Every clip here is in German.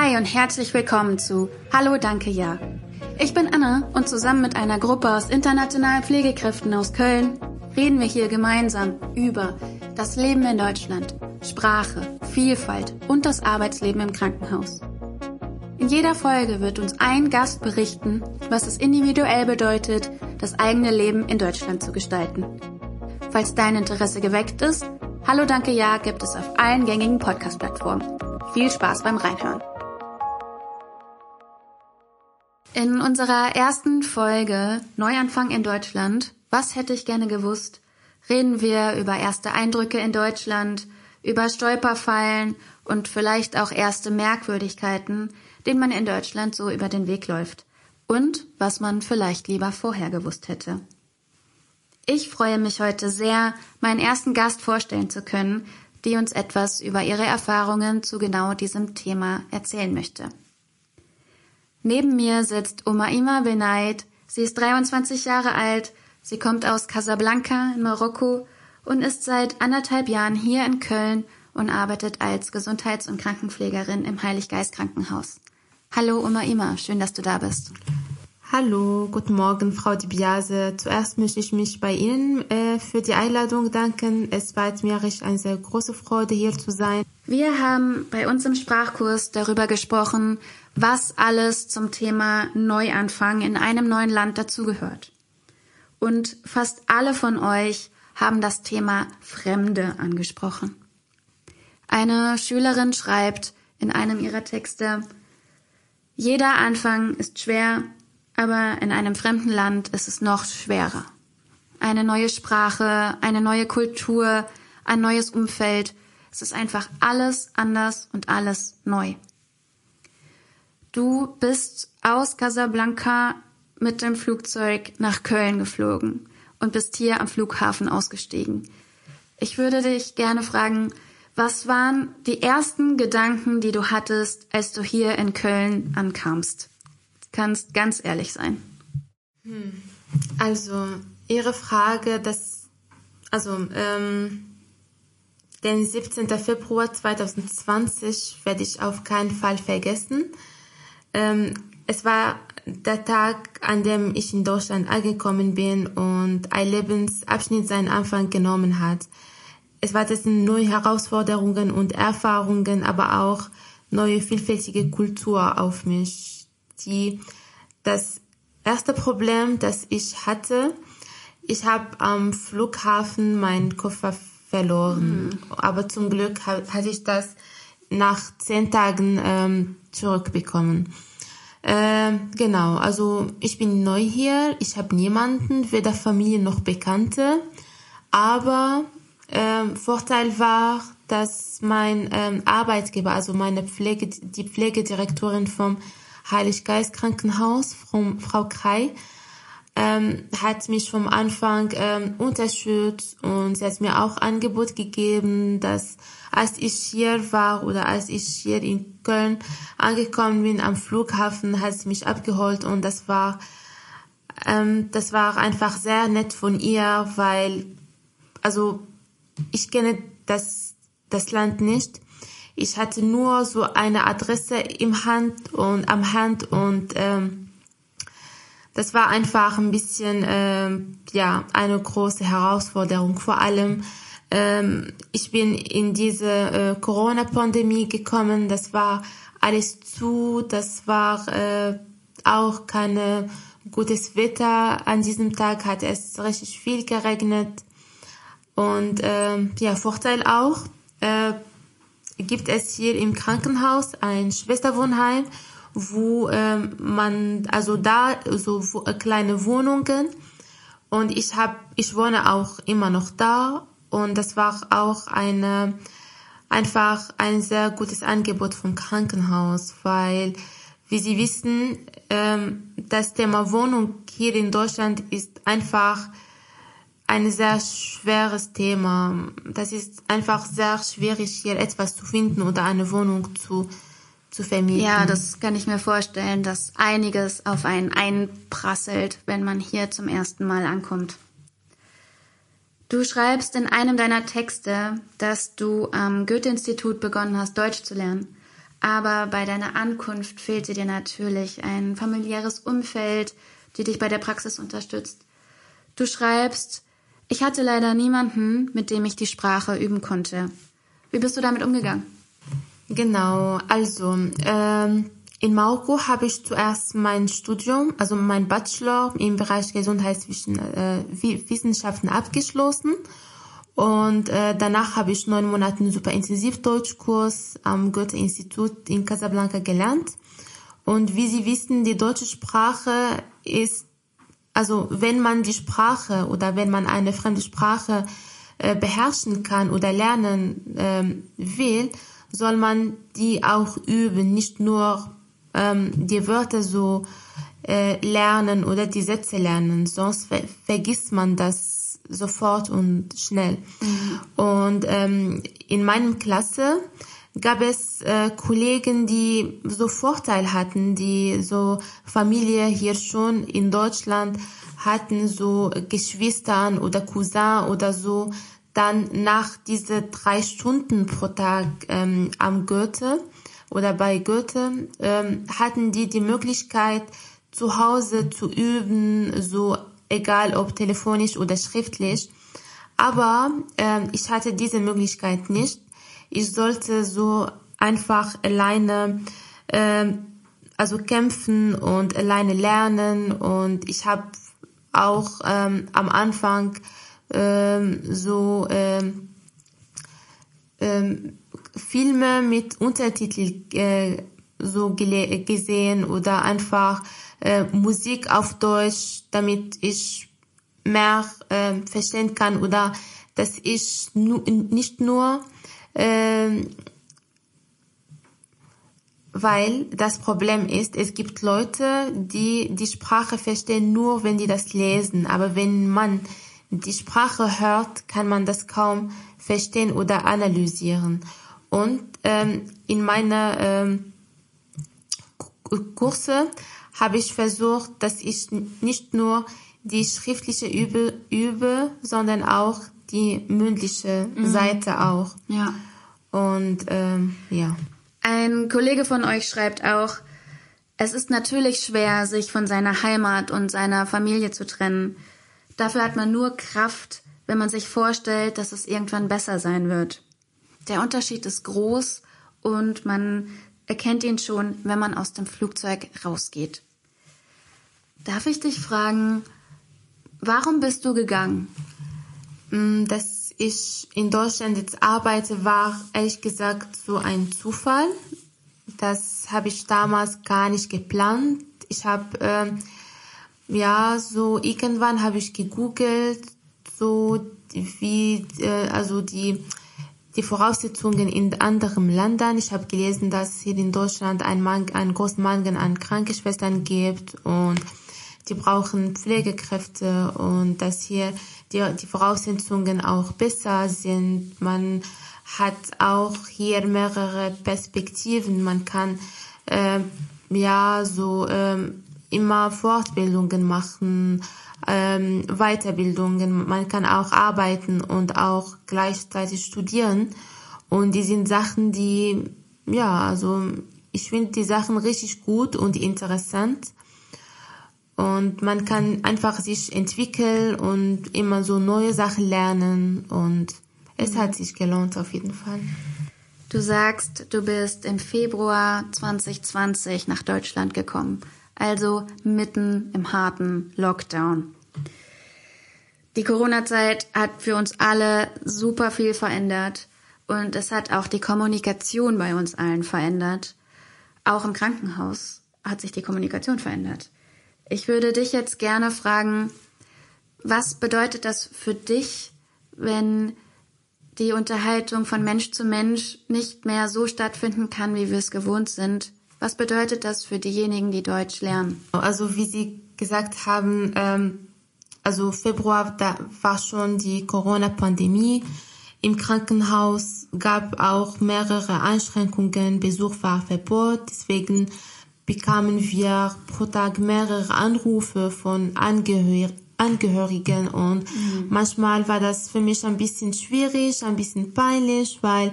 Hi und herzlich willkommen zu Hallo Danke Ja. Ich bin Anne und zusammen mit einer Gruppe aus internationalen Pflegekräften aus Köln reden wir hier gemeinsam über das Leben in Deutschland, Sprache, Vielfalt und das Arbeitsleben im Krankenhaus. In jeder Folge wird uns ein Gast berichten, was es individuell bedeutet, das eigene Leben in Deutschland zu gestalten. Falls dein Interesse geweckt ist, Hallo Danke Ja gibt es auf allen gängigen Podcast-Plattformen. Viel Spaß beim Reinhören. In unserer ersten Folge Neuanfang in Deutschland, was hätte ich gerne gewusst, reden wir über erste Eindrücke in Deutschland, über Stolperfallen und vielleicht auch erste Merkwürdigkeiten, denen man in Deutschland so über den Weg läuft und was man vielleicht lieber vorher gewusst hätte. Ich freue mich heute sehr, meinen ersten Gast vorstellen zu können, die uns etwas über ihre Erfahrungen zu genau diesem Thema erzählen möchte. Neben mir sitzt Umaima Benaid. Sie ist 23 Jahre alt. Sie kommt aus Casablanca in Marokko und ist seit anderthalb Jahren hier in Köln und arbeitet als Gesundheits- und Krankenpflegerin im Heiliggeist Krankenhaus. Hallo Umaima, schön, dass du da bist. Hallo, guten Morgen, Frau Dibiase. Zuerst möchte ich mich bei Ihnen äh, für die Einladung danken. Es war mir recht eine sehr große Freude, hier zu sein. Wir haben bei uns im Sprachkurs darüber gesprochen, was alles zum Thema Neuanfang in einem neuen Land dazugehört. Und fast alle von euch haben das Thema Fremde angesprochen. Eine Schülerin schreibt in einem ihrer Texte, jeder Anfang ist schwer, aber in einem fremden Land ist es noch schwerer. Eine neue Sprache, eine neue Kultur, ein neues Umfeld. Es ist einfach alles anders und alles neu. Du bist aus Casablanca mit dem Flugzeug nach Köln geflogen und bist hier am Flughafen ausgestiegen. Ich würde dich gerne fragen, was waren die ersten Gedanken, die du hattest, als du hier in Köln ankamst? kannst ganz ehrlich sein. Hm. Also, Ihre Frage, das, also, ähm, den 17. Februar 2020 werde ich auf keinen Fall vergessen. Ähm, es war der Tag, an dem ich in Deutschland angekommen bin und ein Lebensabschnitt seinen Anfang genommen hat. Es war dessen neue Herausforderungen und Erfahrungen, aber auch neue vielfältige Kultur auf mich die das erste Problem, das ich hatte, ich habe am Flughafen meinen Koffer verloren. Mhm. Aber zum Glück hatte ich das nach zehn Tagen ähm, zurückbekommen. Äh, genau, also ich bin neu hier, ich habe niemanden, weder Familie noch Bekannte. Aber äh, Vorteil war, dass mein ähm, Arbeitgeber, also meine Pflege, die Pflegedirektorin vom Heiliggeist Krankenhaus, Frau, Krei, ähm, hat mich vom Anfang ähm, unterstützt und sie hat mir auch Angebot gegeben, dass als ich hier war oder als ich hier in Köln angekommen bin am Flughafen, hat sie mich abgeholt und das war ähm, das war einfach sehr nett von ihr, weil also ich kenne das das Land nicht. Ich hatte nur so eine Adresse im Hand und am Hand und ähm, das war einfach ein bisschen ähm, ja eine große Herausforderung. Vor allem ähm, ich bin in diese äh, Corona-Pandemie gekommen. Das war alles zu. Das war äh, auch keine gutes Wetter. An diesem Tag hat es richtig viel geregnet. Und äh, ja, Vorteil auch, äh, gibt es hier im Krankenhaus ein Schwesterwohnheim, wo ähm, man also da so äh, kleine Wohnungen und ich habe ich wohne auch immer noch da und das war auch eine einfach ein sehr gutes Angebot vom Krankenhaus, weil wie Sie wissen, ähm, das Thema Wohnung hier in Deutschland ist einfach ein sehr schweres Thema. Das ist einfach sehr schwierig, hier etwas zu finden oder eine Wohnung zu, zu vermieten. Ja, das kann ich mir vorstellen, dass einiges auf einen einprasselt, wenn man hier zum ersten Mal ankommt. Du schreibst in einem deiner Texte, dass du am Goethe-Institut begonnen hast, Deutsch zu lernen. Aber bei deiner Ankunft fehlte dir natürlich ein familiäres Umfeld, die dich bei der Praxis unterstützt. Du schreibst, ich hatte leider niemanden, mit dem ich die Sprache üben konnte. Wie bist du damit umgegangen? Genau, also ähm, in Marokko habe ich zuerst mein Studium, also mein Bachelor im Bereich Gesundheitswissenschaften äh, abgeschlossen. Und äh, danach habe ich neun Monate super intensiv Deutschkurs am Goethe-Institut in Casablanca gelernt. Und wie Sie wissen, die deutsche Sprache ist, also wenn man die Sprache oder wenn man eine fremde Sprache äh, beherrschen kann oder lernen äh, will, soll man die auch üben, nicht nur ähm, die Wörter so äh, lernen oder die Sätze lernen, sonst ver vergisst man das sofort und schnell. Mhm. Und ähm, in meinem Klasse gab es äh, Kollegen, die so Vorteil hatten, die so Familie hier schon in Deutschland hatten, so Geschwistern oder Cousin oder so, dann nach diese drei Stunden pro Tag ähm, am Goethe oder bei Goethe ähm, hatten die die Möglichkeit, zu Hause zu üben, so egal ob telefonisch oder schriftlich. Aber ähm, ich hatte diese Möglichkeit nicht. Ich sollte so einfach alleine ähm, also kämpfen und alleine lernen und ich habe auch ähm, am Anfang ähm, so ähm, ähm, Filme mit Untertitel äh, so gesehen oder einfach äh, Musik auf Deutsch, damit ich mehr äh, verstehen kann oder dass ich nu nicht nur äh, weil das Problem ist, es gibt Leute, die die Sprache verstehen nur, wenn die das lesen. Aber wenn man die Sprache hört, kann man das kaum verstehen oder analysieren. Und ähm, in meiner ähm, Kurse habe ich versucht, dass ich nicht nur die schriftliche übe, übe sondern auch die mündliche mhm. Seite auch. Ja. Und ähm, ja. Ein Kollege von euch schreibt auch, es ist natürlich schwer, sich von seiner Heimat und seiner Familie zu trennen. Dafür hat man nur Kraft, wenn man sich vorstellt, dass es irgendwann besser sein wird. Der Unterschied ist groß und man erkennt ihn schon, wenn man aus dem Flugzeug rausgeht. Darf ich dich fragen, warum bist du gegangen? Mm, dass ich in Deutschland jetzt arbeite, war ehrlich gesagt so ein Zufall. Das habe ich damals gar nicht geplant. Ich habe äh, ja so irgendwann habe ich gegoogelt, so wie äh, also die die Voraussetzungen in anderen Ländern. Ich habe gelesen, dass hier in Deutschland ein Mang einen großen Mangel an Krankenschwestern gibt und die brauchen Pflegekräfte und dass hier die, die Voraussetzungen auch besser sind. Man hat auch hier mehrere Perspektiven. Man kann äh, ja so äh, immer Fortbildungen machen, ähm, Weiterbildungen. Man kann auch arbeiten und auch gleichzeitig studieren. Und die sind Sachen, die, ja, also ich finde die Sachen richtig gut und interessant. Und man kann einfach sich entwickeln und immer so neue Sachen lernen. Und es hat sich gelohnt auf jeden Fall. Du sagst, du bist im Februar 2020 nach Deutschland gekommen also mitten im harten Lockdown. Die Corona-Zeit hat für uns alle super viel verändert und es hat auch die Kommunikation bei uns allen verändert. Auch im Krankenhaus hat sich die Kommunikation verändert. Ich würde dich jetzt gerne fragen, was bedeutet das für dich, wenn die Unterhaltung von Mensch zu Mensch nicht mehr so stattfinden kann, wie wir es gewohnt sind? Was bedeutet das für diejenigen, die Deutsch lernen? Also wie Sie gesagt haben, ähm, also Februar, da war schon die Corona-Pandemie. Im Krankenhaus gab auch mehrere Einschränkungen, Besuch war verboten. Deswegen bekamen wir pro Tag mehrere Anrufe von Angehör Angehörigen und mhm. manchmal war das für mich ein bisschen schwierig, ein bisschen peinlich, weil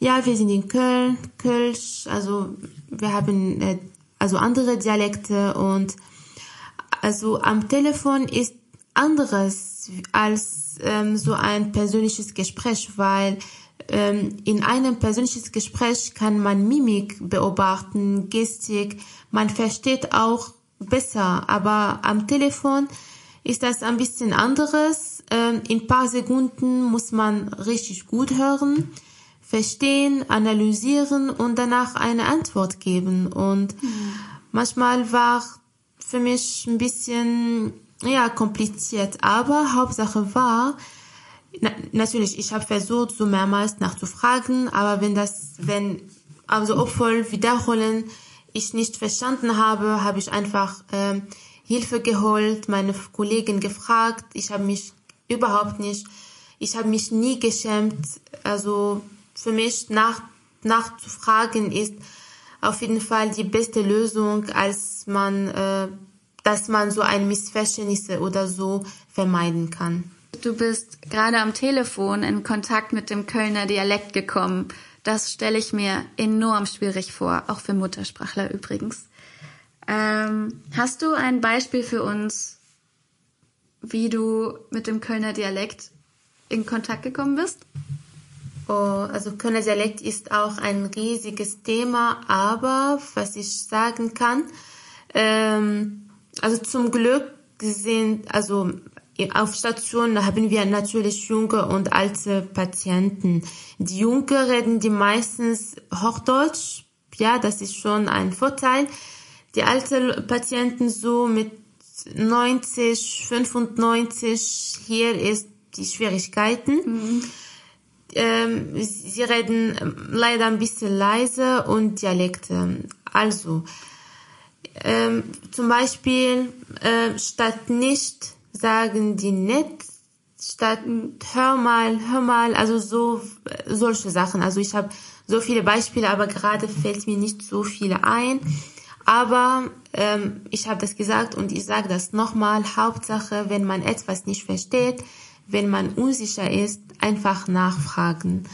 ja, wir sind in Köln, Kölsch, also wir haben äh, also andere Dialekte und also am Telefon ist anderes als ähm, so ein persönliches Gespräch, weil ähm, in einem persönlichen Gespräch kann man Mimik beobachten, Gestik, man versteht auch besser, aber am Telefon ist das ein bisschen anderes. Ähm, in paar Sekunden muss man richtig gut hören, verstehen, analysieren und danach eine Antwort geben. Und mhm. manchmal war für mich ein bisschen ja kompliziert, aber Hauptsache war na, natürlich, ich habe versucht, so mehrmals nachzufragen, aber wenn das, wenn also obwohl wiederholen ich nicht verstanden habe, habe ich einfach ähm, Hilfe geholt, meine Kollegen gefragt. Ich habe mich überhaupt nicht, ich habe mich nie geschämt. Also für mich nach, nachzufragen ist auf jeden Fall die beste Lösung, als man, äh, dass man so ein Missverständnis oder so vermeiden kann. Du bist gerade am Telefon in Kontakt mit dem Kölner Dialekt gekommen. Das stelle ich mir enorm schwierig vor, auch für Muttersprachler übrigens. Ähm, hast du ein Beispiel für uns, wie du mit dem Kölner Dialekt in Kontakt gekommen bist? Oh, also Kölner ist auch ein riesiges Thema, aber was ich sagen kann, ähm, also zum Glück sind, also auf Station haben wir natürlich junge und alte Patienten. Die Jungen reden die meistens Hochdeutsch, ja, das ist schon ein Vorteil die alten Patienten so mit 90, 95, hier ist die Schwierigkeiten. Mhm. Ähm, sie reden leider ein bisschen leise und Dialekte. Also, ähm, zum Beispiel, äh, statt nicht sagen die nett, statt hör mal, hör mal, also so, solche Sachen. Also ich habe so viele Beispiele, aber gerade fällt mir nicht so viele ein. Aber ähm, ich habe das gesagt und ich sage das nochmal. Hauptsache, wenn man etwas nicht versteht, wenn man unsicher ist, einfach nachfragen.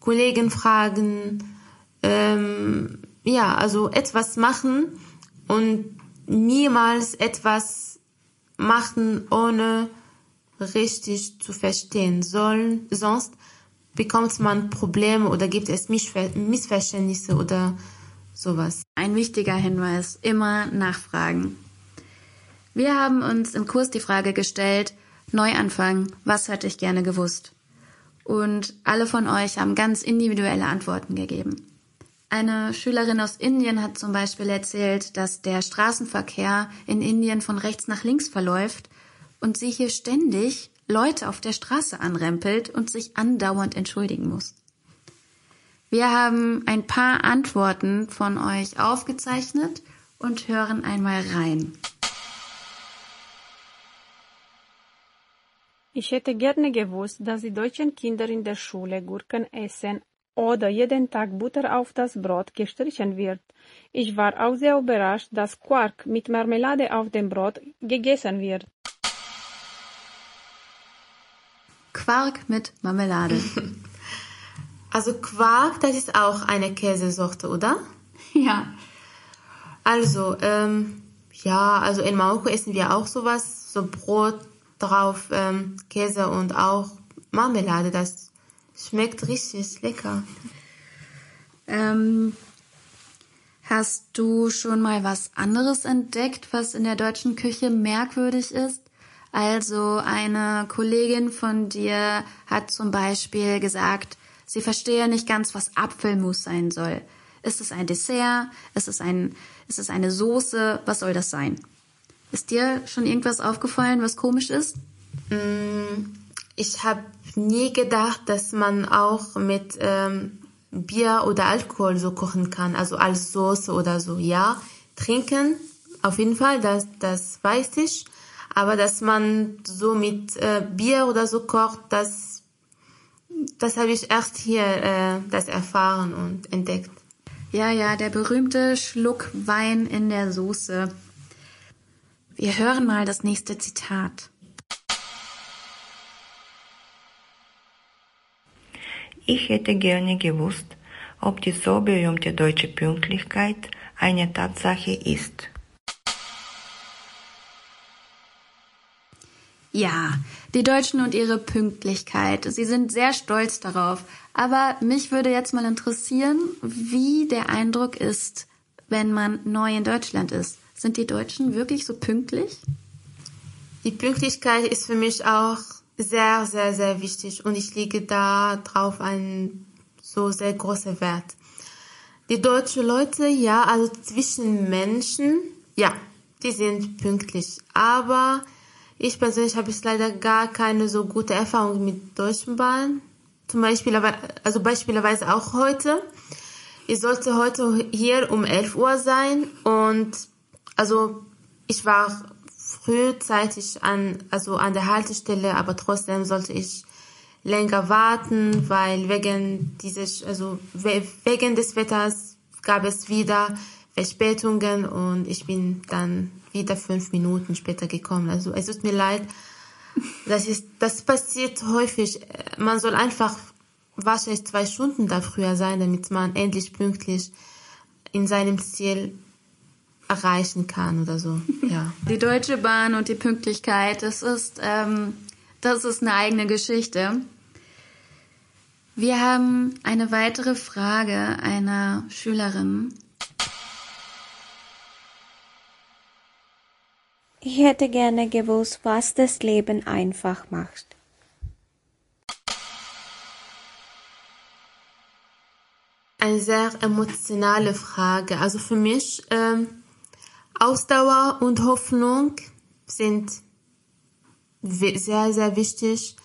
Kollegen fragen, ähm, ja, also etwas machen und niemals etwas machen, ohne richtig zu verstehen sollen. Sonst bekommt man Probleme oder gibt es Missverständnisse oder sowas. Ein wichtiger Hinweis, immer nachfragen. Wir haben uns im Kurs die Frage gestellt, Neuanfang, was hätte ich gerne gewusst? Und alle von euch haben ganz individuelle Antworten gegeben. Eine Schülerin aus Indien hat zum Beispiel erzählt, dass der Straßenverkehr in Indien von rechts nach links verläuft und sie hier ständig Leute auf der Straße anrempelt und sich andauernd entschuldigen muss. Wir haben ein paar Antworten von euch aufgezeichnet und hören einmal rein. Ich hätte gerne gewusst, dass die deutschen Kinder in der Schule Gurken essen oder jeden Tag Butter auf das Brot gestrichen wird. Ich war auch sehr überrascht, dass Quark mit Marmelade auf dem Brot gegessen wird. Quark mit Marmelade. Also Quark, das ist auch eine Käsesorte, oder? Ja. Also, ähm, ja, also in Marokko essen wir auch sowas, so Brot drauf, ähm, Käse und auch Marmelade. Das schmeckt richtig lecker. Ähm, hast du schon mal was anderes entdeckt, was in der deutschen Küche merkwürdig ist? Also eine Kollegin von dir hat zum Beispiel gesagt, Sie verstehe nicht ganz, was Apfelmus sein soll. Ist es ein Dessert? Ist es, ein, ist es eine Soße? Was soll das sein? Ist dir schon irgendwas aufgefallen, was komisch ist? Mm, ich habe nie gedacht, dass man auch mit ähm, Bier oder Alkohol so kochen kann, also als Soße oder so. Ja, trinken, auf jeden Fall, das, das weiß ich. Aber dass man so mit äh, Bier oder so kocht, das das habe ich erst hier äh, das erfahren und entdeckt. Ja, ja, der berühmte Schluck Wein in der Soße. Wir hören mal das nächste Zitat. Ich hätte gerne gewusst, ob die so berühmte deutsche Pünktlichkeit eine Tatsache ist. Ja, die Deutschen und ihre Pünktlichkeit. Sie sind sehr stolz darauf. Aber mich würde jetzt mal interessieren, wie der Eindruck ist, wenn man neu in Deutschland ist. Sind die Deutschen wirklich so pünktlich? Die Pünktlichkeit ist für mich auch sehr, sehr, sehr wichtig und ich lege da drauf einen so sehr großen Wert. Die deutschen Leute, ja, also zwischen Menschen, ja, die sind pünktlich. Aber ich persönlich habe jetzt leider gar keine so gute Erfahrung mit Deutschen Bahn. Zum Beispiel, also beispielsweise auch heute. Ich sollte heute hier um 11 Uhr sein und also ich war frühzeitig an, also an der Haltestelle, aber trotzdem sollte ich länger warten, weil wegen dieses, also wegen des Wetters gab es wieder Verspätungen und ich bin dann wieder fünf Minuten später gekommen. Also es tut mir leid. Das ist, das passiert häufig. Man soll einfach wahrscheinlich zwei Stunden da früher sein, damit man endlich pünktlich in seinem Ziel erreichen kann oder so. Ja. Die Deutsche Bahn und die Pünktlichkeit, das ist, ähm, das ist eine eigene Geschichte. Wir haben eine weitere Frage einer Schülerin. Ich hätte gerne gewusst, was das Leben einfach macht. Eine sehr emotionale Frage. Also für mich ähm, Ausdauer und Hoffnung sind sehr, sehr wichtig.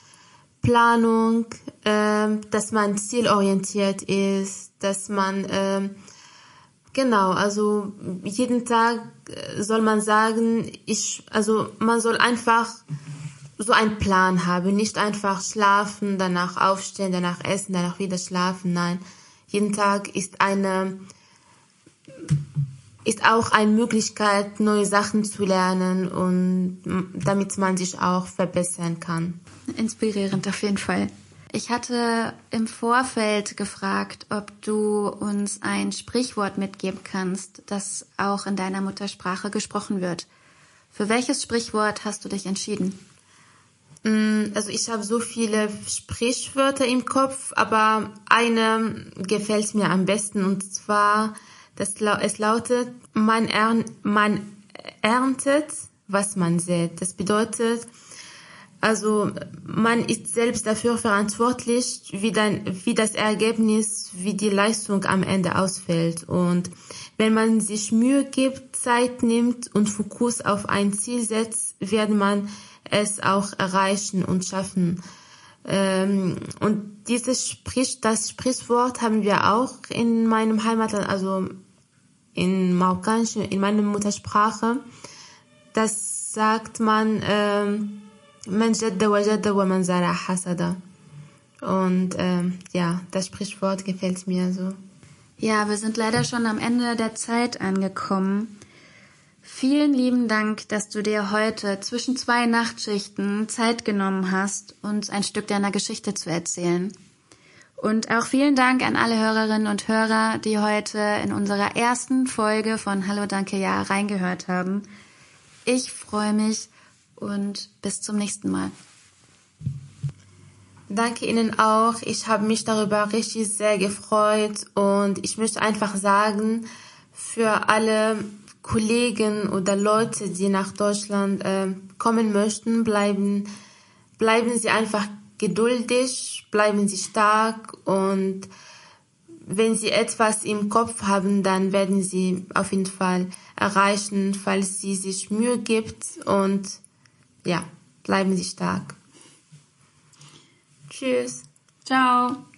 Planung, ähm, dass man zielorientiert ist, dass man ähm, Genau, also jeden Tag äh, soll man sagen, ich, also man soll einfach so einen Plan haben, nicht einfach schlafen, danach aufstehen, danach essen, danach wieder schlafen. Nein, jeden Tag ist eine, ist auch eine Möglichkeit, neue Sachen zu lernen und damit man sich auch verbessern kann. Inspirierend auf jeden Fall. Ich hatte im Vorfeld gefragt, ob du uns ein Sprichwort mitgeben kannst, das auch in deiner Muttersprache gesprochen wird. Für welches Sprichwort hast du dich entschieden? Mm, also ich habe so viele Sprichwörter im Kopf, aber eine gefällt mir am besten und zwar, das, es lautet, man, ern, man erntet, was man sät. Das bedeutet, also man ist selbst dafür verantwortlich, wie, dann, wie das Ergebnis, wie die Leistung am Ende ausfällt. Und wenn man sich Mühe gibt, Zeit nimmt und Fokus auf ein Ziel setzt, wird man es auch erreichen und schaffen. Ähm, und dieses Sprich, das Sprichwort haben wir auch in meinem Heimatland, also in Marokkanisch, in meiner Muttersprache. Das sagt man, ähm, Man. Und ähm, ja, das Sprichwort gefällt mir so. Ja, wir sind leider schon am Ende der Zeit angekommen. Vielen lieben Dank, dass du dir heute zwischen zwei Nachtschichten Zeit genommen hast, uns ein Stück deiner Geschichte zu erzählen. Und auch vielen Dank an alle Hörerinnen und Hörer, die heute in unserer ersten Folge von Hallo Danke Ja reingehört haben. Ich freue mich, und bis zum nächsten Mal. Danke Ihnen auch. Ich habe mich darüber richtig sehr gefreut und ich möchte einfach sagen, für alle Kollegen oder Leute, die nach Deutschland äh, kommen möchten, bleiben, bleiben Sie einfach geduldig, bleiben Sie stark und wenn Sie etwas im Kopf haben, dann werden Sie auf jeden Fall erreichen, falls Sie sich Mühe gibt und ja, bleiben Sie stark. Tschüss. Ciao.